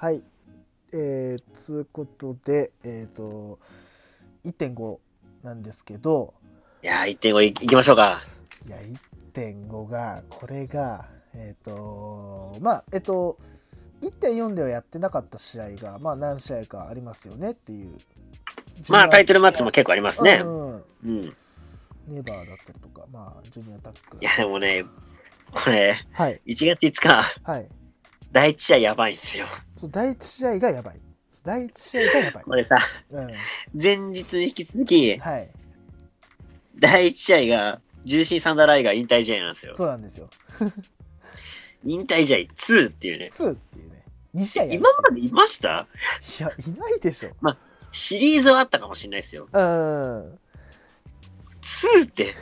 はい。えー、つうことで、えっ、と、1.5なんですけど、いやー、1.5いいきましょうか。いや、1.5が、これが、えっ、と、まあ、えっ、と、1.4ではやってなかった試合が、まあ、何試合かありますよねっていう。まあ、タイトルマッチも結構ありますね。うんうんうん。ネバーだったりとか、まあ、ジュニアタック。いや、でもね、これ、はい、1月5日、はい。第1試合やばいんですよ。そう第一試合がやばい。第一試合がやばい。これさ、うん。前日に引き続き、はい。第1試合が、重心サンダーライガー引退試合なんですよ。そうなんですよ。引退試合2っていうね。2っていうね。2試合今までいました？いや、いないでしょ。シリーズはあったかもしれないですよ。うん。2って。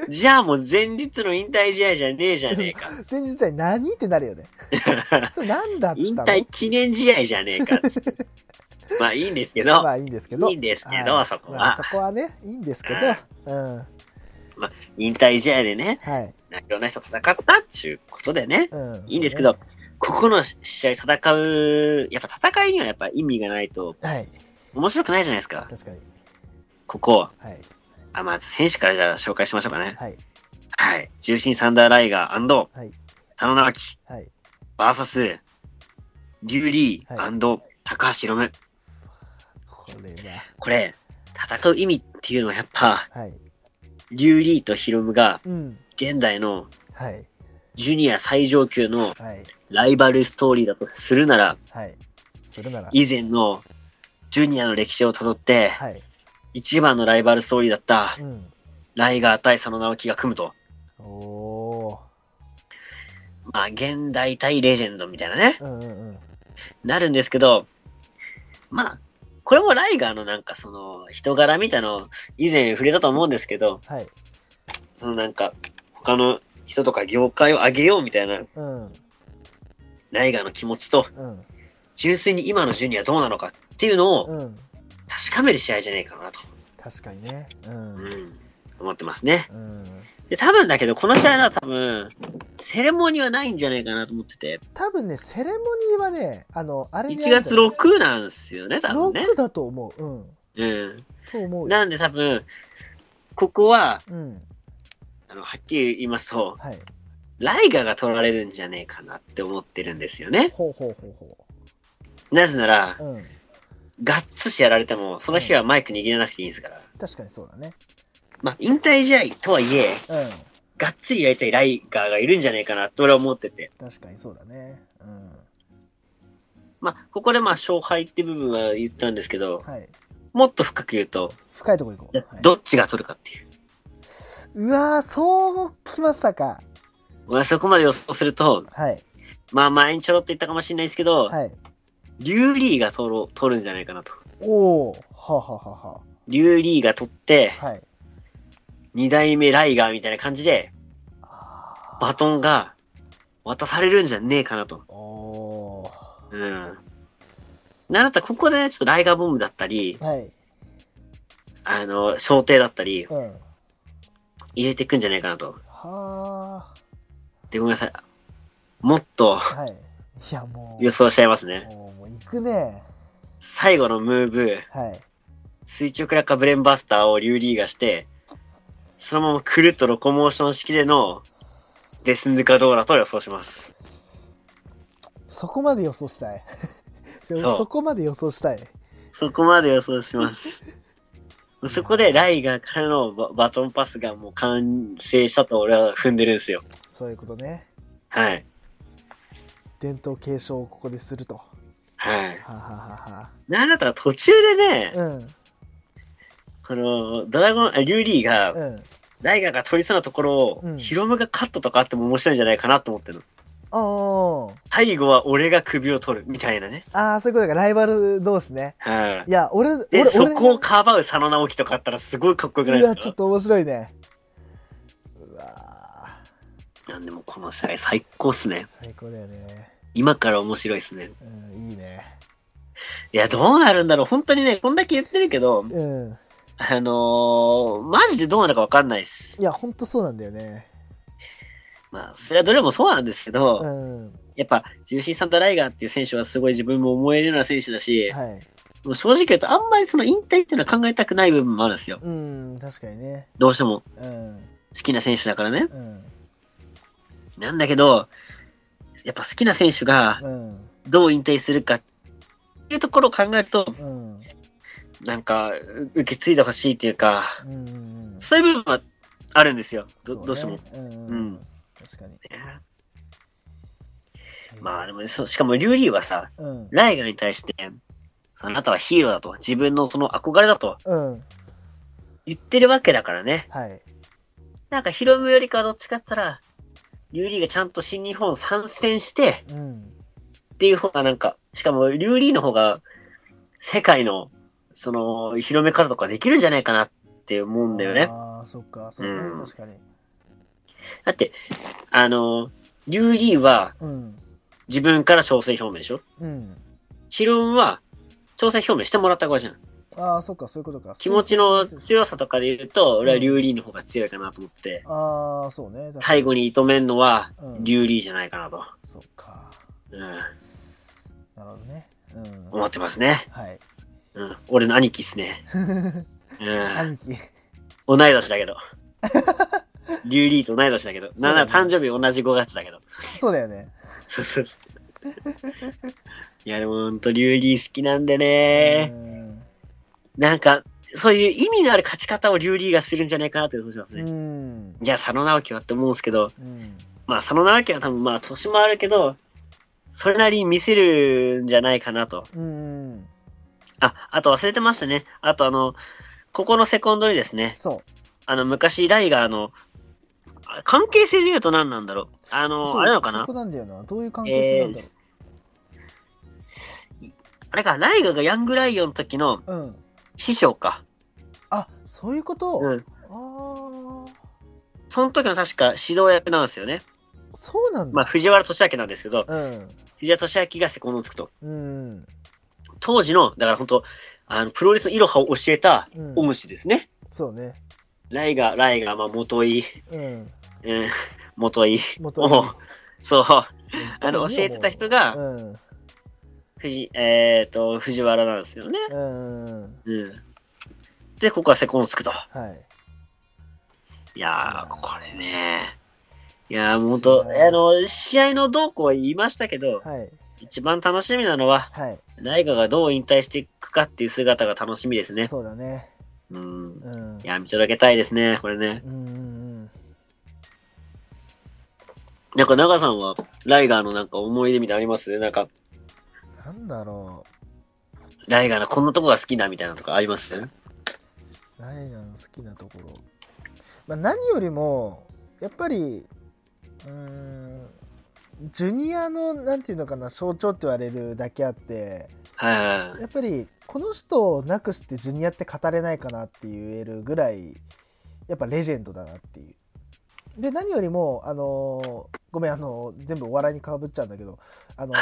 じゃあもう前日の引退試合じゃねえじゃねえか。前日は何ってなるよね。それ何だったの？引退記念試合じゃねえか。まあいいんですけど、まあいいんですけど。いいんですけどはいそこはまあそこはね、いいんですけど。うん。は引退試合でね、い。いろんな人戦ったっていうことでね、うん。いいんですけど、そここの試合戦う、やっぱ戦いにはやっぱ意味がないとはい。面白くないじゃないですか。確かに。ここ。はい。あ、まず選手からじゃあ紹介しましょうかね。はい。はい。重心サンダーライガーはい。田野直樹はい。バーサス、リュウリはー高橋宏夢。これは。これ、戦う意味っていうのはやっぱ、はい。リュウリーとヒロムがうん。現代のはい。ジュニア最上級のはい。ライバルストーリーだとするなら、はい。するなら。以前のジュニアの歴史をたどって、はい。一番のライバルストーリーだったうん。ライガー対佐野直樹が組むと。おー。まあ、現代対レジェンドみたいなね、うんうんうん。なるんですけど、まあ、これもライガーのなんかその人柄みたいの以前触れたと思うんですけど、はい。そのなんか他の人とか業界を上げようみたいなうん。ライガーの気持ちと、うん。純粋に今のジュニアどうなのかっていうのをうん。確かめる試合じゃないかなと、確かにね。う。うんん、思ってますね。うん。で、多分だけど、この試合は多分、セレモニーはないんじゃないかなと思ってて、多分ね、セレモニーはね、あの、あれに1月6なんですよね、多分ね。6だと思う。うん。うん。と思うよ。なんで多分、ここは、うん。あの、はっきり言いますと、はい。ライガーが取られるんじゃねえかなって思ってるんですよね。ほうほうほうほなぜなら、う。うん。ガッツしやられても、その日はマイク握らなくていいんですから。確かにそうだね。まあ、引退試合とはいえ、うん。がっつりやりたいライガーがいるんじゃないかなって俺は思ってて。確かにそうだね。うん。まあ、ここでまあ、勝敗って部分は言ったんですけど、はい。もっと深く言うと、深いとこ行こう。はい、どっちが取るかっていう。うわー、そうきましたか。まあ、そこまで予想すると、はい。まあ、前にちょろっと言ったかもしれないですけど、はい。リュウリーが取ろ取るんじゃないかなと。おー。はあ、はあはあはリュウリーが取って、あ、はい。二代目ライガーみたいな感じで、あバトンが渡されるんじゃねえかなと。ーおうん。なんだったらここでね、ちょっとライガーボムだったり、ー。はい。あの、小艇だったり、うん。入れていくんじゃないかなと。はで、ごめんなさい。もっとあ。はい。いや、もう。予想しちゃいますね。もう、もう行くね。最後のムーブ、はい。垂直落下ブレンバスターをリュウリーがして、そのままくるっとロコモーション式でのデスヌカドーラと予想します。そこまで予想したい。うそこまで予想したい。そこまで予想します。そこでライガーからのババトンパスがもう完成したと俺は踏んでるんですよ。そういうことね。はい。伝統継承をここですると。ははい。あ、はあはあはなんだったら途中でね、あ、うん。この、ドラゴン、あリュウリーが、うん。ライガーが取りそうなところを、うんヒロムがカットとかあっても面白いんじゃないかなと思ってるの。あ最後は俺が首を取る、みたいなね。あ。ああ、そういうことか。ライバル同士ね。はいい。や、俺、で、俺、そ俺、こをかばう佐野直樹とかあったらすごいかっこよくないいや、ですか？ちょっと面白いね。なんでもこの試合最高っすね。最高だよね。今から面白いっすね。うん、いいね。いや、どうなるんだろう。本当にね、こんだけ言ってるけど、うん。あのー、マジでどうなるかわかんないっす。いや、ほんとそうなんだよね。まあ、それはどれもそうなんですけど、うん。やっぱ、重心サンタライガーっていう選手はすごい自分も思えるような選手だし、はいもう正直言うとあんまりその引退っていうのは考えたくない部分もあるんですよ。うん確かにねどうしてもうん好きな選手だからね。うんなんだけど、やっぱ好きな選手がうん。どう引退するかっていうところを考えると、うん。なんか、う受け継いでほしいっていうか、うんうんそういう部分はあるんですよ。ど,、そね。どうしても。うんううん。ん確かに。まあでもそう、しかもリュウリーはさ、うん。ライガーに対して、あなたはヒーローだと、自分のその憧れだとうん。言ってるわけだからね。はい。なんかヒロムよりかはどっちかって言ったら、リュウリーがちゃんと新日本参戦してうん。っていう方がなんか、しかもリュウリーの方が世界のその広め方とかできるんじゃないかなって思うんだよね。ああそっかそうねうん。確かに。だって、あの、リュウリーはうん。自分から挑戦表明でしょ？うん。ヒロムは挑戦表明してもらった側じゃん。ああそっかそういうことか。気持ちの強さとかで言うと、俺はリュウリーの方が強いかなと思って、ああそうね。最後に射止めんのはうん。リュウリーじゃないかなと、そっか。うん、なるほどね。うん。思ってますね。はい。うん、俺の兄貴っすね。うん、兄貴。同い年だけど。リュウリーと同い年だけど。なんなら誕生日同じ5月だけど。そうだよね。そうそうそう。いやでもほんとリュウリー好きなんでね。なんか、そういう意味のある勝ち方をリュウリーがするんじゃないかなと予想しますうね。んじゃあ佐野直樹はって思うんですけど、うんまあ佐野直樹は多分まあ年もあるけど、それなりに見せるんじゃないかなと。うんあ、あと忘れてましたね。あとあの、ここのセコンドにですね、そうあの昔ライガーの、あ関係性で言うと何なんだろう。あその、うあれなのかな？そこなんだよなどういう関係性なんだろあれか、ライガーがヤングライオンの時のううん師匠か。あそういうこと？うん。ああその時の確か指導役なんですよね。そうなんまあだ藤原俊明なんですけど、うん藤原俊明がセコンつくと。うん当時の、だから本当あの、プロレスのイロハを教えたうんオムシですね。そうねライガー、ライガー、まあ元井、うんうん、元井。元おう そう。ああの、教えてた人が、うん藤、えっ、と、藤原なんですよね。うんうん。で、ここはセコンドつくと。はいいやー、これね。いやー、もう本当試合あの、試合の動向は言いましたけど、はい一番楽しみなのは、はいライガがどう引退していくかっていう姿が楽しみですね。そうだねうん。うんいやー、見届けたいですね、これね。うんうんなんか、長さんは、ライガーのなんか思い出みたいなのあります？なんか、なんだろライガーのこんなとこが好きだみたいなのとかあります？うライガーの好きなところまあ何よりもやっぱりうーんジュニアのなんていうのかな象徴って言われるだけあってはい。やっぱりこの人をなくしてジュニアって語れないかなって言えるぐらいやっぱレジェンドだなっていう。で何よりもあのーごめんあのー全部お笑いにかぶっちゃうんだけどあの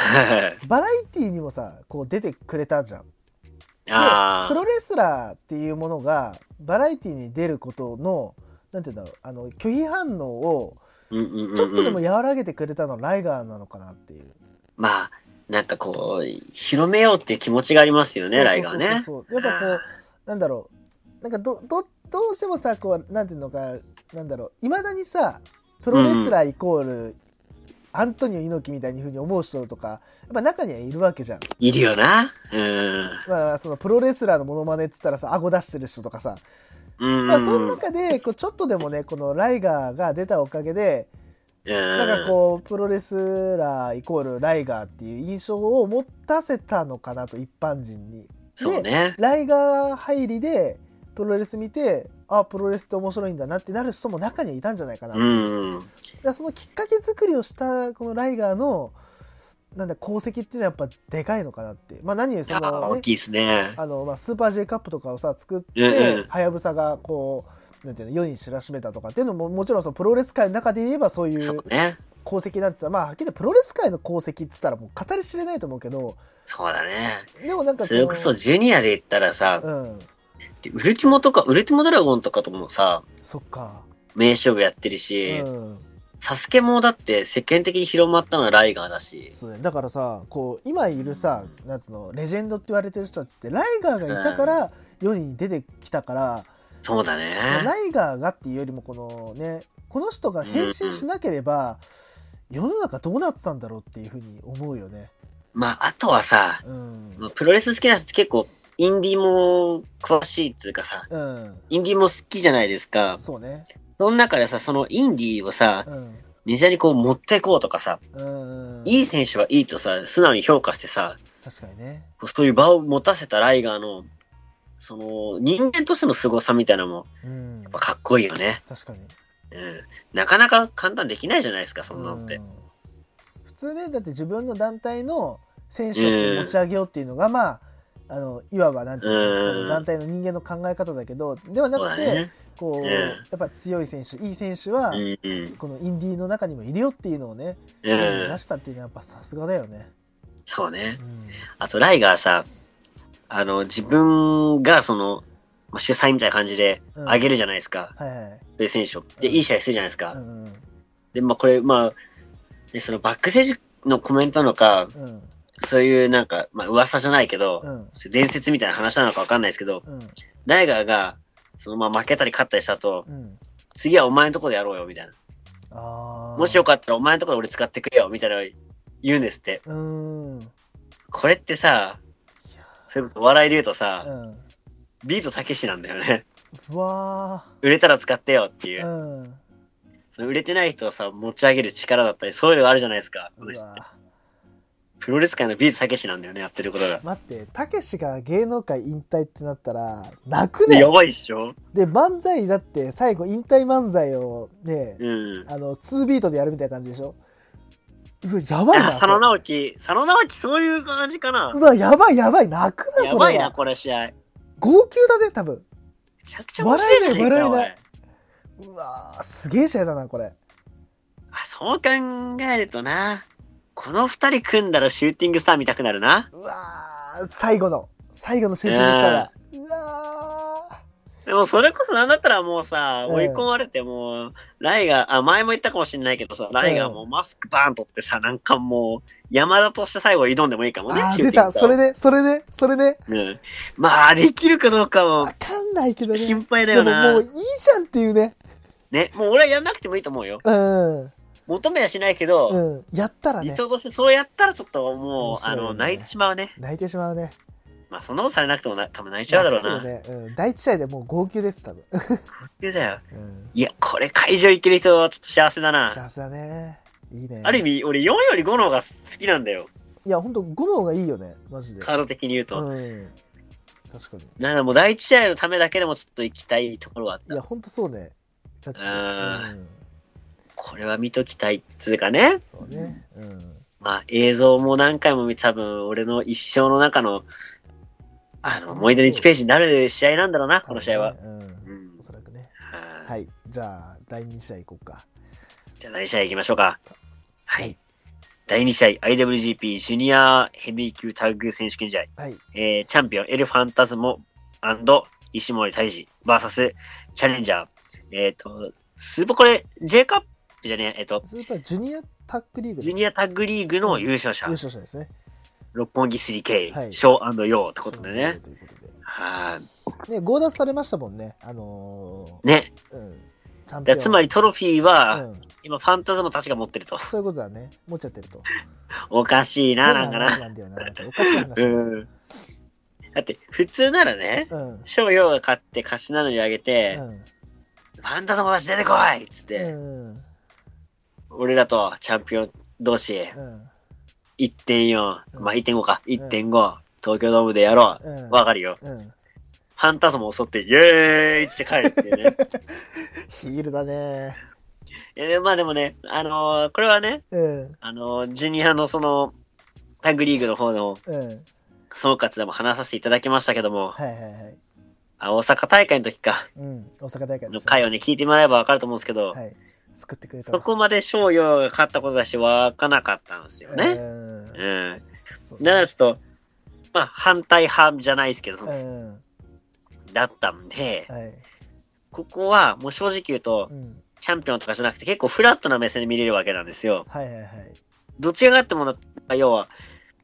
バラエティーにもさこう出てくれたじゃん。であプロレスラーっていうものがバラエティーに出ることのなんていうんだろうあの拒否反応をちょっとでも和らげてくれたのはライガーなのかなっていう。まあ、なんかこう、広めようっていう気持ちがありますよね、ライガーね。そうそうそうやっぱこうなんだろうなんかどどどうしてもさこうなんていうのかなんだろういまだにさプロレスラーイコール、アントニオ猪木みたいにふうに思う人とかやっぱ中にはいるわけじゃん。いるよな。うん。まあそのプロレスラーのモノマネっつったらさ顎出してる人とかさ、うん。まあ、その中でこうちょっとでもねこのライガーが出たおかげでうん、なんかこうプロレスラーイコールライガーっていう印象を持たせたのかなと一般人に。そうね。ライガー入りでプロレス見てあプロレスって面白いんだなってなる人も中にはいたんじゃないかな、うん。らそのきっかけ作りをしたこのライガーのなんだ功績っていうのはやっぱでかいのかなってまあ何よりその、ね、大きいですね。あの、まあ、スーパー J カップとかをさ作ってんはやぶさがこうなんていうの世に知らしめたとかっていうのももちろんそのプロレス界の中で言えばそういそう。功績なんてさまあはっきりプロレス界の功績って言ったらもう語り知れないと思うけどそうだね。でもなんかそれこそジュニアで言ったらさ、うんウルティモとか、ウルティモドラゴンとかともさ、そっか名勝負やってるし、うんサスケもだって世間的に広まったのはライガーだし。そうだよだからさこう今いるさなんつうのレジェンドって言われてる人たちってライガーがいたから世に出てきたから、そうだそのね。ライガーがっていうよりもこのねこの人が変身しなければ、世の中どうなってたんだろうっていうふうに思うよね。まあ、あとはさ、うん。まあプロレス好きな人って結構、インディーも詳しいっていうかさ、うん。インディーも好きじゃないですか。そうね。その中でさ、そのインディーをさ、うん。メジャーにこう持っていこうとかさ、うん。いい選手はいいとさ、素直に評価してさ、確かにね。そういう場を持たせたライガーの、その、人間としての凄さみたいなのも、うんやっ。ぱかっこいいよね。確かに。うん。なかなか簡単できないじゃないですか、そんなのってう。ん普通ねだって自分の団体の選手を持ち上げようっていうのが、まああのいわばなんていうの、団体の人間の考え方だけどではなくて。こう、うんやっぱ強い選手いい選手は、うんうん。このインディーの中にもいるよっていうのをね、うん出。したっていうのはやっぱさすがだよね。そうねう。んあと、ライガーさ、あの、自分がその、まあ、主催みたいな感じでうんあげるじゃないですか。はいはい。そういう選手を。で、うんいい試合するじゃないですか。うんで、まあ、これ、まあ、でそのバックステージのコメントなのか、うんそういうなんか、まあ、噂じゃないけど、うん伝説みたいな話なのかわかんないですけど、うんライガーが、そのまあ負けたり勝ったりしたと、うん次はお前のとこでやろうよ、みたいな。もしよかったらお前のとこで俺使ってくれよ、みたいな言うんですって。これってさ、やそれこそ笑いで言うとさ、うんビートたけしなんだよね。うわ売れたら使ってよっていう。その売れてない人をさ、持ち上げる力だったり、そういうのがあるじゃないですか。この人うわプロレス界のビートたけしなんだよね、やってることが。待ってたけしが芸能界引退ってなったら泣くでやねばいっしょで漫才だって最後引退漫才をね、うん。あの2ビートでやるみたいな感じでしょやばいなあ佐野直樹、佐野直樹そういう感じかなう。わやばいやばい泣くなやばいな、これ試合。め号泣だぜ多分ちゃくちゃ笑えない笑おいうわーすげえ試合だなこれあ、そう考えるとな。この二人組んだらシューティングスター見たくなるな。うわー最後の最後のシューティングスターがうわでもそれこそなんだったらもうさ、うん。追い込まれてもう、ライガー、あ、前も言ったかもしれないけどさ、ライガーもうマスクバーン取ってさ、なんかもう、山田として最後挑んでもいいかもね、ーあ出た。それでそれでそれで。うん。まあ、できるかどうかもわかんないけどね。心配だでもよなもういい。じゃんっていうね。ね、もう俺はやんなくてもいいと思うよ。うん求めはしないけど、うん。やったらね。理想としてそうやったらちょっともう、ね。あの、泣いてしまうね。泣いてしまうね。まあ、そんなことされなくてもな、多分泣いちゃうだろうな。ね、うん、第一試合でもう号泣です多分、言うだよ。うん、いや、これ会場行ける人はちょっと幸せだな。幸せだね。いいね。ある意味、俺4より5の方が好きなんだよ。いや本当5の方がいいよね。マジで。カード的に言うと。うん。確かに。だからもう第一試合のためだけでもちょっと行きたいところはあった。いや本当そうね。ガチであーうんこれは見ときたいっつうかね。そうねうんまあ映像も何回も見多分俺の一生の中の、あの、思い出の1ページになる試合なんだろうな、この試合は。ううんんお。そらくねはい。はいじゃあ第2試合いこうかじゃあ第2試合行きましょうか。ははいい。第2試合、IWGP ジュニアヘビー級タッグ選手権試合。はいえー、チャンピオンエルファンタズモ石森泰治 VS チャレンジャー。えっ、と、スーパーこれ J カップじゃねえ、えっ、と、スーパージュニアタッグリーグジュニアタッグリーグの優勝者。優勝者ですね。六本木 3K、はい。ショーヨーってことでね。ということで。はい、ね強奪されましたもんね。あのね。ーうん。つまりトロフィーは、うん。今ファンタズモたちが持ってると。そういうことだね。持っちゃってると。おかしいな、なんかな。なんだよなおかしい話だ。うよん。だって、普通ならね、うん。ショーヨーが勝って勝ち名乗り上げて、うん。ファンタズモたち出てこいっつって、うん俺らとチャンピオン同士、うん1.4、うん。まあ1.5か、1.5、東京ドームでやろう。うん。わかるよ。うん。ファンタズモを襲って、イエーイって帰るっていうね。ヒールだね。えーまあでもね、あのーこれはね、うん。あのージュニアのその、タッグリーグの方のうん。総括でも話させていただきましたけども、はいはいはい。あ大阪大会の時か、うん大阪大会の回をね、聞いてもらえばわかると思うんですけど、はい救ってくれたそこまで翔陽が勝ったことだし、わかなかったんですよね。うんうん。だからちょっと、まあ、反対派じゃないですけど、うんだったんで、はいここはもう正直言うとう、んチャンピオンとかじゃなくて結構フラットな目線で見れるわけなんですよ。はいはいはい。どっちが勝ってもな、要は、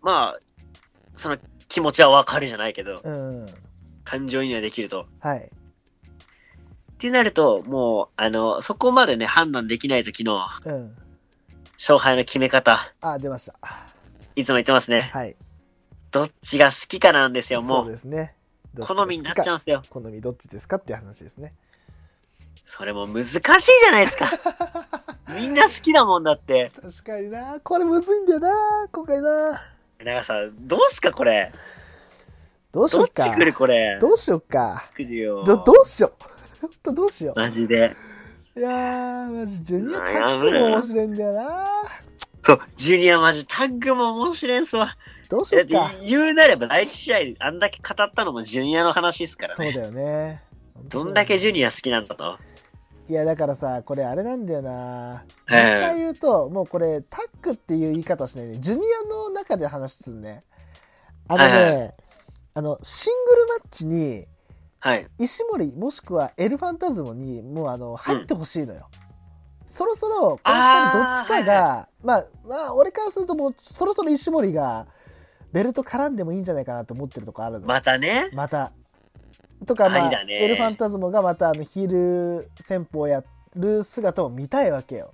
まあ、その気持ちはわかるじゃないけど、うん。感情移入できると。はい。ってなると、もう、あの、そこまでね、判断できない時のうん。勝敗の決め方、あ、出ました。いつも言ってますね。はい。どっちが好きかなんですよ、もそうう。ですね。好みになっちゃうんですよ。好みどっちですかって話ですね。それも難しいじゃないですか。みんな好きだもんだって。確かにな。これむずいんだよな。今回な。なんかさ、どうすかこれ？どうしよっかどっち。来るこれ？どうしよっか。来るよ。ど、どうしよう。ほんとどうしよマジで。う。いやー、マジ、ジュニアタッグも面白いんだよな。そう、ジュニアマジタッグも面白いんすわ。どうしよっか。言うなれば第一試合あんだけ語ったのもジュニアの話ですからね。そうだよね。どんだけジュニニア好きなんだと。いや、だからさ、これあれなんだよな。ええ実際言うと、もうこれ、タッグっていう言い方をしないね。ジュニアの中で話すんね。あのね、あの、シングルマッチに、はい。石森もしくはエルファンタズムにもうあの入ってほしいのよ、そろそろこれやっぱりどっちかがまあまあ俺からするともうそろそろ石森がベルト絡んでもいいんじゃないかなと思ってるとこあるのまたね。また。とかまあね。エルファンタズムがまたあのヒール戦法をやる姿を見たいわけよ、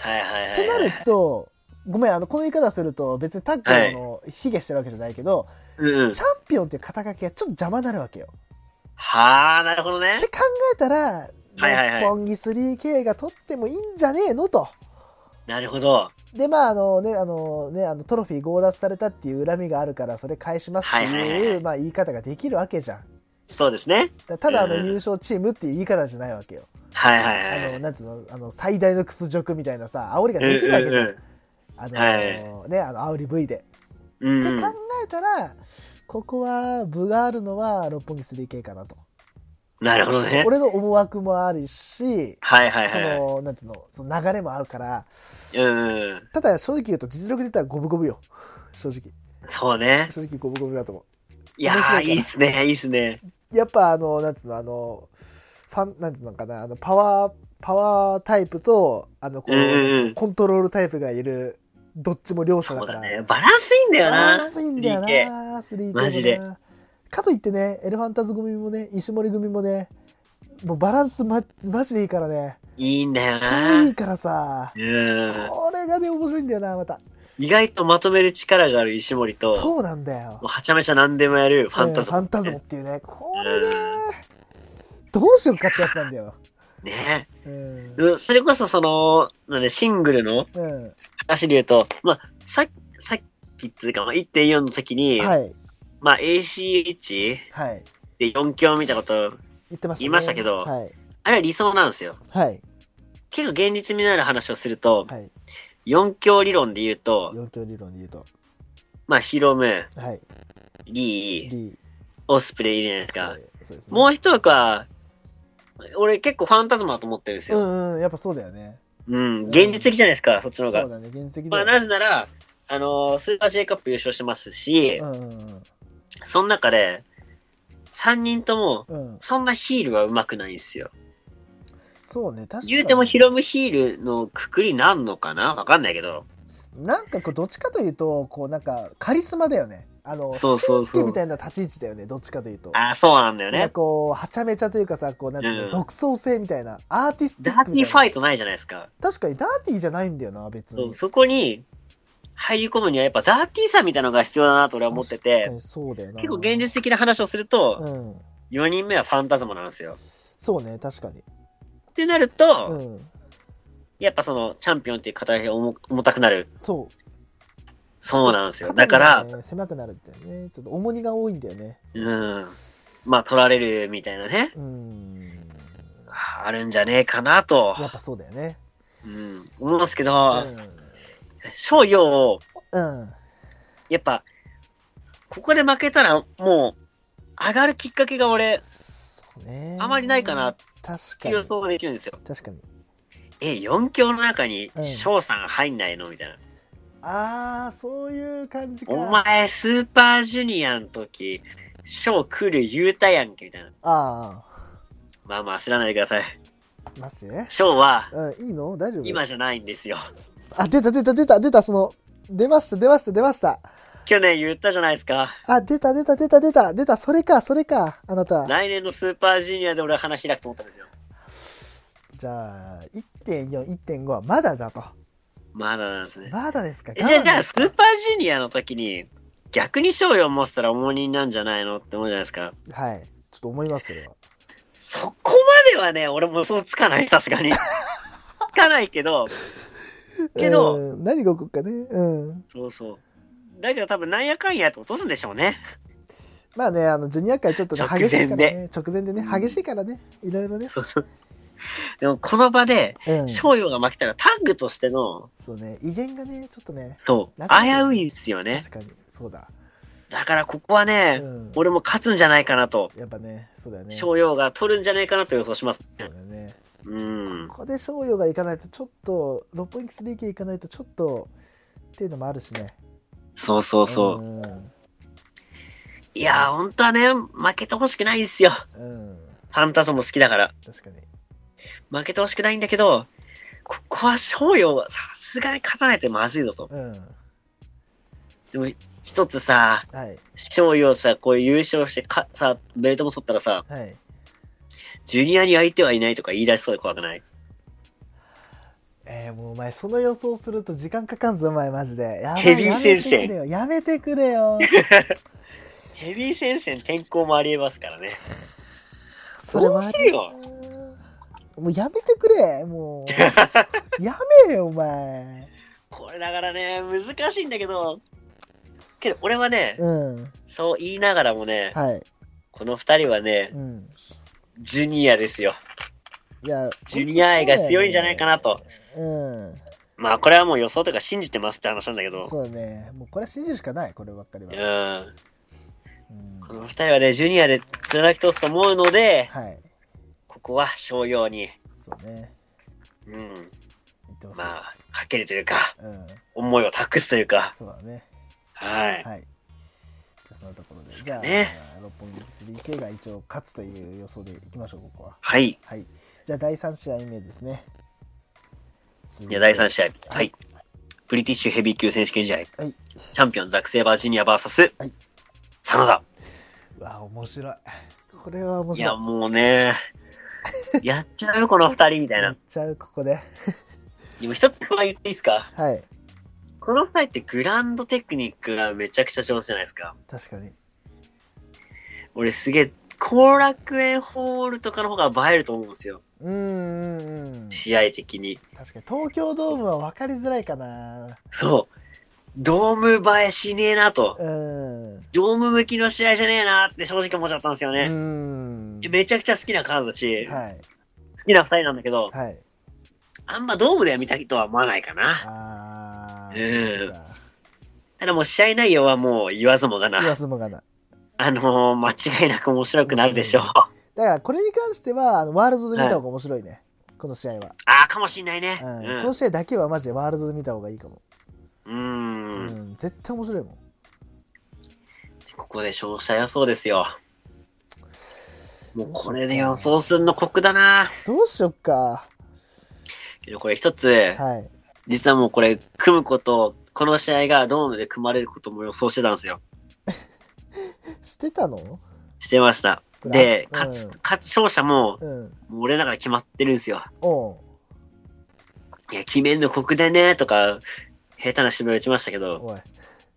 はいはいはい。ってなるとごめんあのこの言い方すると別にタッグの卑下してるわけじゃないけど、うんうん。チ。ャンピオンっていう肩書きがちょっと邪魔になるわけよはあ、なるほどねって。考えたら、はいはいはい六本木 3K が取ってもいいんじゃねえのと。なるほど。で、まあ、あのね、あのね、あのトロフィー強奪されたっていう恨みがあるから、それ返しますっていう、はいはいはいまあ、言い方ができるわけじゃん。そうですね。だただ、あの、うん優勝チームっていう言い方じゃないわけよ。はいはいはあの、い。なんつうの、あの、最大の屈辱みたいなさ、煽りができるわけじゃん。うんあの、はいね、あの、煽り V で。うんうん。って考えたら、ここは部があるのは六本木 3K かなと。なるほどね。俺の思惑もあるし、はいはいそはい。の、なんていうの、その流れもあるから、うんうん。ただ正直言うと実力で言ったら五分五分よ。正直。そうね。正直五分五分だと思いやー、いいいっすね、いいっすね。う。やっぱあの、なんていうの、あの、ファン、なんていうのかな、あの、パワー、パワータイプと、あの、こう、うんうんうんコントロールタイプがいる、どっちも両者だから。ね。バランスいいんだよバな。ランスいいんだよ 3K な、3K もなマジでかといってね、エルファンタズ組もね、石森組もね、もうバランスま、マジでいいからね。いいんだよ超な。いいからさ、うん。これがね、面白いんだよな、また。意外とまとめる力がある石森と、もそうなんだよう。はちゃめちゃ何でもやるファンタズム。うんファンタズムっていうね、これね、どうしようかってやつなんだよ。ねうん。うんそれこそその、なんでシングルのうん。話で言うと、まあ、ささっきっつうか、まあ、1.4の時に、はい。まあ、ACH はい。で4強見たこと、言ってましたね。言いましたけどはい。あれは理想なんですよ。はい。結構現実味のある話をすると、はい。4強理論で言うと、四強理論で言うと。まあ、ヒロム、はい。リー、D。オスプレイいるじゃないですか。そうですね。もう一枠は、俺結構ファンタズマだと思ってるんですよ。うんうん、やっぱそうだよね。うん、現実的じゃないですか、そっちの方が。そうだね、現実的まあ、なぜなら、あのースーパー J カップ優勝してますし、うんうんその中で、3人とも、うん。うん。そんなヒールは上手くないんですよ。そうね、確かに。言うてもヒロムヒールのくくりなんのかな？わかんないけど。なんかこう、どっちかというと、こう、なんか、カリスマだよね。あの、そうそうそうみたいな立ち位置だよね、どっちかというと。ああ、そうなんだよね。こう、はちゃめちゃというかさ、こう、なんていうの、うん独創性みたいな、アーティスティダーティー。ファイトないじゃないですか。確かにダーティーじゃないんだよな、別に。そこに入り込むにはやっぱダーティーさみたいなのが必要だなと俺は思ってて、そうだよな。結構現実的な話をすると、うん。4人目はファンタズマなんですよ。そうね、確かに。ってなると、うん。やっぱそのチャンピオンっていう肩が重重たくなる。そう。そうなんですよ。肩だから、がね狭くなるってね、ちょっと重荷が多いんだよね。うん。まあ取られるみたいなね、うん。あるんじゃねえかなと、やっぱそうだよね。うん、思うんですけうど、ん。翔陽を、うん。やっぱ、ここで負けたらもう、上がるきっかけが俺。あまりないかな確かに。予想ができるんですよ。確かに。え、4強の中にうん翔さん入んないの？みたいな。ああ、そういう感じか。お前、スーパージュニアの時、翔来る言うたやんけ、みたいな。あまあまあ、知らないでください。マジで？翔はうん、いいの？大丈夫？今じゃないんですよ。あ、出た出た出た出た、その、出ました出ました出ました。去年言ったじゃないですか。あ、出た出た出た出た出た、それか、それか、あなた。来年のスーパージュニアで俺は花開くと思ったんですよ。じゃあ、1.4、1.5はまだだと。まだなんですね。まだですか？えじゃあ、じゃあ、スーパージュニアの時に、逆に賞与持ってたら重荷なんじゃないのって思うじゃないですか。はい。ちょっと思います、それは。そこまではね、俺もそうつかない、さすがに。つかないけど、けどうん、何が起こるかね。うん。そうそう。だけど多分なんやかんやと落とすんでしょうね。まあね、あの、ジュニア界ちょっとね激しいからでね。直前でね、激しいからね。いろいろね。そうそう。でもこの場で、うん。賞与が負けたらタッグとしての、そうね、威厳がね、ちょっとね、そう、危ういんですよね。確かに、そうだ。だからここはね、うん。俺も勝つんじゃないかなと、やっぱね、そうだよね。賞与が取るんじゃないかなと予想しますそうだよね。うん。ここで賞与がいかないと、ちょっと、六本木 3K いかないと、ちょっと、っていうのもあるしね。そうそうそう。うん。いやー、本当はね、負けてほしくないんですよ。うん。ファンタズム好きだから。確かに。負けてほしくないんだけど、ここは賞与はさすがに勝たないとまずいぞと。うん。でも、一つさ、はい。賞与をさ、こういう優勝してか、さ、ベルトも取ったらさ、はい。ジュニアに相手はいないとか言い出しそうで怖くない？えー、もうお前、その予想すると時間かかんぞ、お前、マジで。ヘビー戦線やめてくれよ。やめてくれよ。ヘビー戦線転校もありえますからね。それもあるよもうやめてくれ、もう。やめよ、お前。これだからね、難しいんだけど、けど俺はね、うん。そう言いながらもね、はい。この二人はねう、ん。ジュニアですよ。いや、ジュニア愛が強いんじゃないかなと。うん。まあこれはもう予想とか信じてますって話なんだけど、そうね。もうこれ信じるしかない、こればっかりは。うん。うんこの二人はね、ジュニアで貫き通すと思うので、はい。ここは商用に、そうね。うん。まあ、かけるというか、うん。思いを託すというか、そうだね。はい。はい。じゃあそのところで。じゃあ、ね六本木 3K が一応勝つという予想でいきましょう、ここは。はい。はい。じゃあ第3試合目ですね。じゃあ第3試合。ははいい。ブリティッシュヘビー級選手権試合。はい。チャンピオンザック・セイバージュニア VS、はい真田。うわ、面白い。これは面いや、白い。もうね、やっちゃうよ、この二人みたいなやっ。ちゃう、ここで。でも一つ言っていいですか？はい。この二人ってグランドテクニックがめちゃくちゃ上手じゃないですか。確かに。俺すげえ、後楽園ホールとかの方が映えると思うんですよ。うんうんうん。試合的に。確かに東京ドームは分かりづらいかな。そう。ドーム映えしねえなと。うん。ドーム向きの試合じゃねえなって正直思っちゃったんですようね。ん。めちゃくちゃ好きなカードだし、はい。好きな二人なんだけど、はい。あんまドームでは見たいとは思わないかな。あうん。ただもう試合内容はもう言わずもが言わな。ずもがな。あのー、間違いなく面白くなるでしょう。だからこれに関してはあのワールドで見た方が面白いね、この試合は、ああ、かもしんないね。うんうんこの試合だけはマジでワールドで見た方がいいかも、うーうんん。絶対面白いもんここで勝者予想ですよ。もうこれで予想すんの酷だな。どうしよっかけどこれ一つ、はい実はもうこれ組むこと、この試合がドームで組まれることも予想してたんですよ。してたの？してました。で、うん勝つ、勝つ勝者も、うんもう俺の中で決まってるんですよ。いや、決めんの酷でね、とか、下手な芝居打ちましたけど、おい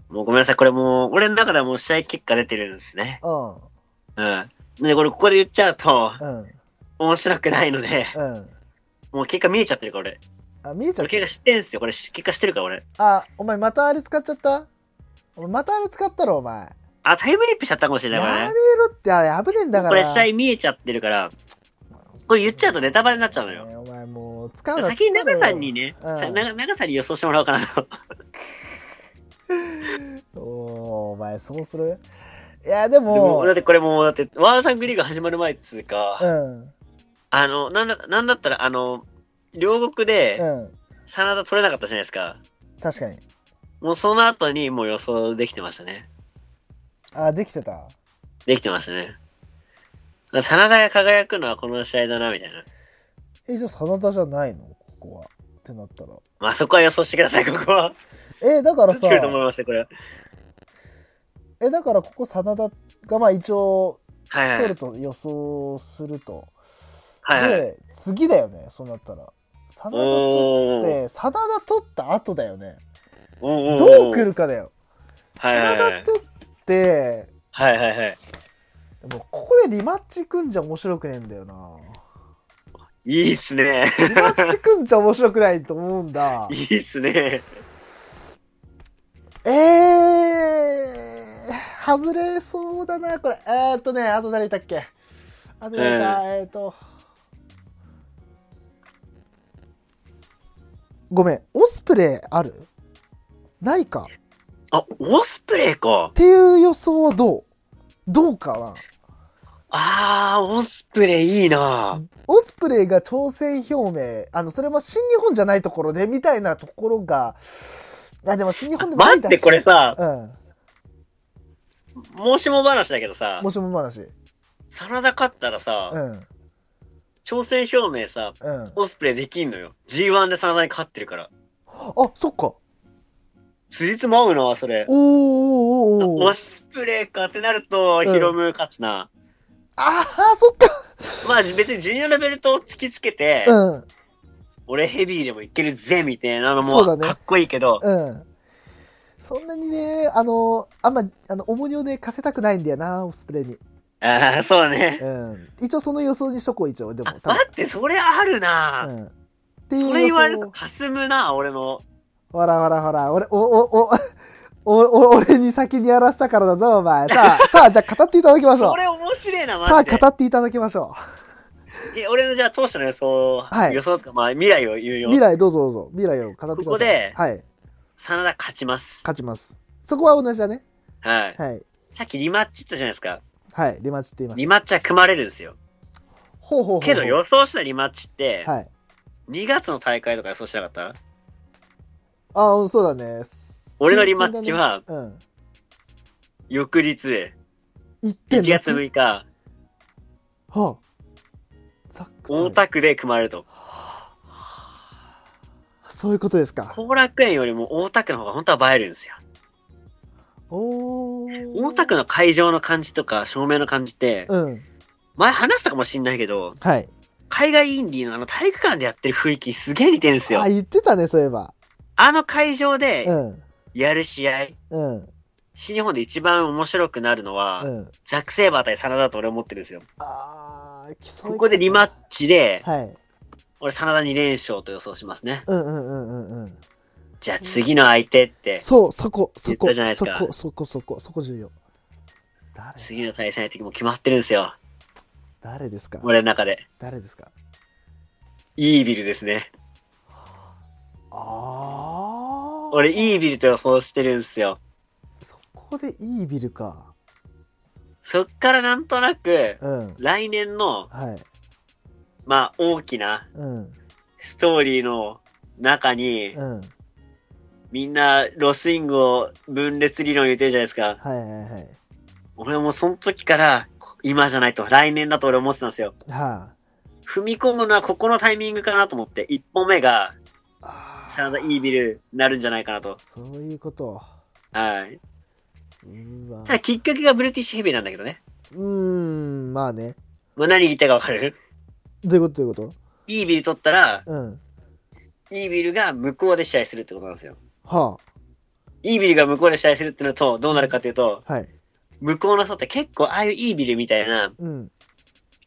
もうごめんなさい、これもう、俺の中ではもう試合結果出てるんですね。うんうん。で、これここで言っちゃうと、うん面白くないので、うんもう結果見えちゃってるから俺。あ見えちゃった俺結果知ってんすよ。これ結果知ってるから俺。あお前またあれ使っちゃった？お前またあれ使ったろお前あ、タイムリップしちゃったかもしれやない、これめね。ろってあれ危ねえんだからこれ試合見えちゃってるから、これ言っちゃうとネタバレになっちゃうのよ。ねお前もう使うの先に長さんにね、うんさ長長さんに予想してもらおうかなと。おーお前そうする？いやででももだってこれもう、だって、ワーサングリーが始まる前っつうか、うんあの、なんだ、なんだったら、あの、両国で、うん真田取れなかったじゃないですか。確かにもうその後にもう予想できてましたね。あできてた？できてましたね。真田が輝くのはこの試合だな、みたいな。え、じゃあ真田じゃないの？ここは。ってなったら。まあそこは予想してください、ここは。え、だからさどっち来、ると思いますよ、これ。え、だからここ真田がまあ一応はいはい。取ると予想すると。はいはい。で、次だよね、そうなったら。真田取っ。て、真田取った後だよね。どう来るかだよ。はいはいはい。真田取って、はいはいはい。でもここでリマッチ組んじゃ面白くねえんだよな。いいっすね。リマッチ組んじゃ面白くないと思うんだ。いいっすね。えー、外れそうだな、これ。えーっとね、あと誰いたっけ？あと誰いた、えーっと。ごめん、オスプレイある？ないか。っあ、オスプレイか。ていう予想はどう？どうかなあー、オスプレイいいなオスプレイが挑戦表明、あの、それも新日本じゃないところで、みたいなところが、あ、でも新日本でもない待って、これさ、うん。もしも話だけどさも、しも話。真田勝ったらさう、ん。挑戦表明さ、うん。あ、オスプレイできんのよ。G1 で真田に勝ってるから。そっか。つじつも合うな、それ。おーおーおーおーオスプレイかってなると、うんヒロム勝つな。ああ、そっか。まあ別にジュニアのベルトを突きつけて、うん。俺ヘビーでもいけるぜ、みたいなのそうだねもかっこいいけど、うん。そんなにね、あの、あんま、あの、重荷で貸せたくないんだよな、オスプレイに。ああ、そうね。うん。一応その予想にしとこう、一応。でもあ、多分待って、それあるな、うん。っていうそれ言われる。と霞むな、俺の。ほらほらほら、俺、お、お、お、お、お、俺に先にやらせたからだぞ、お前。さあ、さあ、じゃあ語っていただきましょそれ面白いな、う。さあ。語っていただきましょえ 俺のじゃあ当初の予想、はい予想とか、まあ未来を言うう。よ。未来、どうぞどうぞ。未来を語ってください。ここではい。真田勝ちます。勝ちます。そこは同じだね。はい。はい。さっきリマッチって言ったじゃないですか。はい。リマッチって言いましリマッチは組まれるんですよ。た。ほうほうほうほう。けど予想したリマッチって、はい。2月の大会とか予想しなかった？あうん、そうだね。俺のリマッチは、うん。翌日、1行ってんの？月6日、はあ。大田区で組まれると。そういうことですか。後楽園よりも大田区の方が本当は映えるんですよ。おー。大田区の会場の感じとか照明の感じって、うん。前話したかもしんないけど、はい。海外インディーのあの体育館でやってる雰囲気すげえ似てるんですよあ、。言ってたね、そういえば。あの会場でうん。やる試合、うん。新日本で一番面白くなるのは、うん。ザック・セイバー対真田だと俺は思ってるんですよ。あー、競いここでリマッチで、はい。俺真田2連勝と予想しますね。うんうんうんうんうん。じゃあ次の相手って、そう、そこ、そこ、言ったじゃないですかそこ、そこ、そこ、そこ重要。誰次の対戦相手も決まってるんですよ。誰ですか？俺の中で。誰ですか？イービルですね。あー。俺イービルと予想してるんですよ。そこでいいビルか。そっからなんとなく、うん。来年の、はい。まあ大きなうん。ストーリーの中に、うん。みんなロスイングを分裂理論言ってるじゃないですか。はいはい俺はもうその時から、今じゃないと来年だと俺思ってたんですよ。はい。は踏み込むのはここのタイミングかなと思って、一歩目が、あ。あ真田イービルになるんじゃないかなと。そういうこと。はい。た。だきっかけがブリティッシュヘビーなんだけどね。うーん、まあね。もう何言いたいかわかるどういうことどういうこイービル取ったら、とうん。イービルが向こうで試合するってことなんですよ。はイービルが向こうで試合するってのと、どうなるかっていうと、あ。はい。向こうの人って結構ああいうイービルみたいなうん。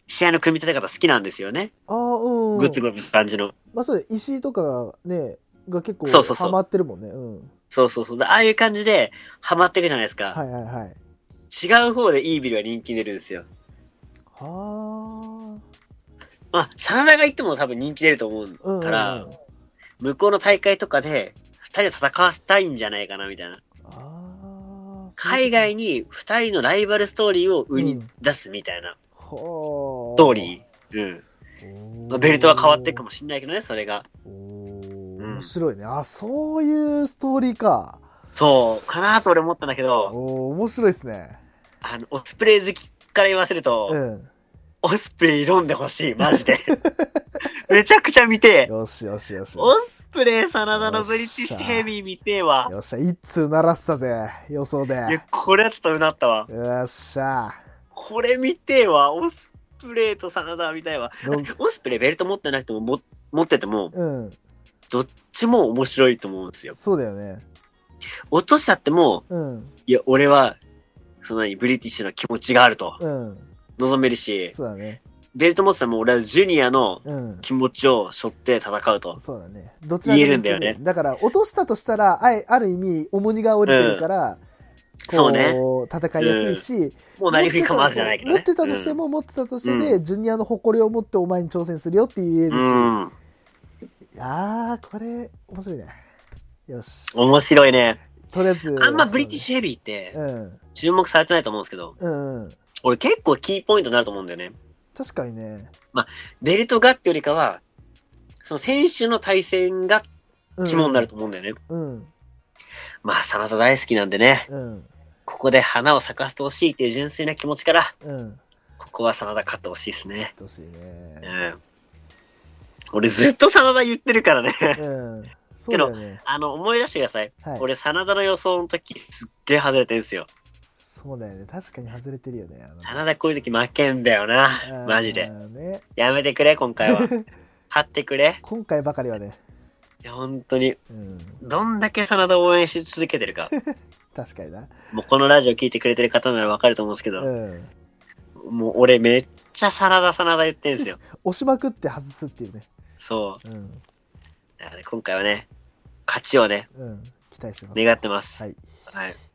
試合の組み立て方好きなんですよね。ああ、うん。グツグツ感じの。まあそうだ石井とかがね、が結構そうそうそうハマってるもんね。うん。そうそうそう。でああいう感じでハマってるじゃないですか。はいはいはい。違う方でイービルは人気出るんですよ。はまあ、真田が言っても多分人気出ると思うあ。うんうん、うん。から、向こうの大会とかで二人を戦わせたいんじゃないかなみたいな。ああ。海外に。に二人のライバルストーリーを売り出すみたいなはあ。ストーリー。うん。まあベルトは変わっていくかもしんないけどね、それが。白いね。あ、そういうストーリーか。そう、かなと俺思ったんだけど、おー面白いっすね。あの、オスプレイ好きから言わせると、うん。オスプレイ挑んでほしい、マジで。めちゃくちゃ見てえ。よしよしよしオ。スプレイ、真田のブリティッシュヘビー見てえわ。よっしゃ、一通鳴らしたぜ。予想で。いや、これはちょっとうなったわ。よっしゃ。これ見てえわ。オスプレイと真田みたいわ。ろオスプレイベルト持ってなくても、も持ってても、うん。どっちも面白いと思うんですよ。そうだよね。落としちゃっても、うん。いや、俺は、その何、ブリティッシュの気持ちがあるとうん。望めるし、そうだね。ベルト持ってたらもう俺はジュニアのうん。気持ちを背負って戦うと。そうだね。どちら言えるんだよねだから、落としたとしたら、あいある意味、重荷が降りてるから、そうね。こう、戦いやすいし、もう何振り構わずじゃないけどね。持ってたとしても、持ってたとしてで、うジュニアの誇りを持ってお前に挑戦するよって言えるし、うん。うん。いやー、これ、面白いね。よし。面白いね。とりあえず。あんまブリティッシュヘビーってうん。注目されてないと思うんですけど、うんうん。俺結構キーポイントになると思うんだよね。確かにね。ベルトがってよりかは、その選手の対戦がうん肝になると思うんだよね。うん。まあ、真田大好きなんでね、うん。ここで花を咲かせてほしいっていう純粋な気持ちから、うん。ここは真田勝ってほしいですね。どしいねう。ん。俺ずっと真田言ってるからね。うん。そうだよね。あの、思い出してください。はい俺、真田の予想の時すっげえ外れてんすよ。そうだよね。確かに外れてるよね。真田こういう時負けんだよな。マジでね。やめてくれ、今回は。勝ってくれ。今回ばかりはね。いや、本当に、うん。どんだけ真田を応援し続けてるか。確かにな。もうこのラジオ聞いてくれてる方ならわかると思うんですけど、うん。もう俺めっちゃ真田真田言ってんすよ。押しまくって外すっていうね。そう。うん。だからね、今回はね、勝ちをね、うん。期待してます。願ってます。はい。はい。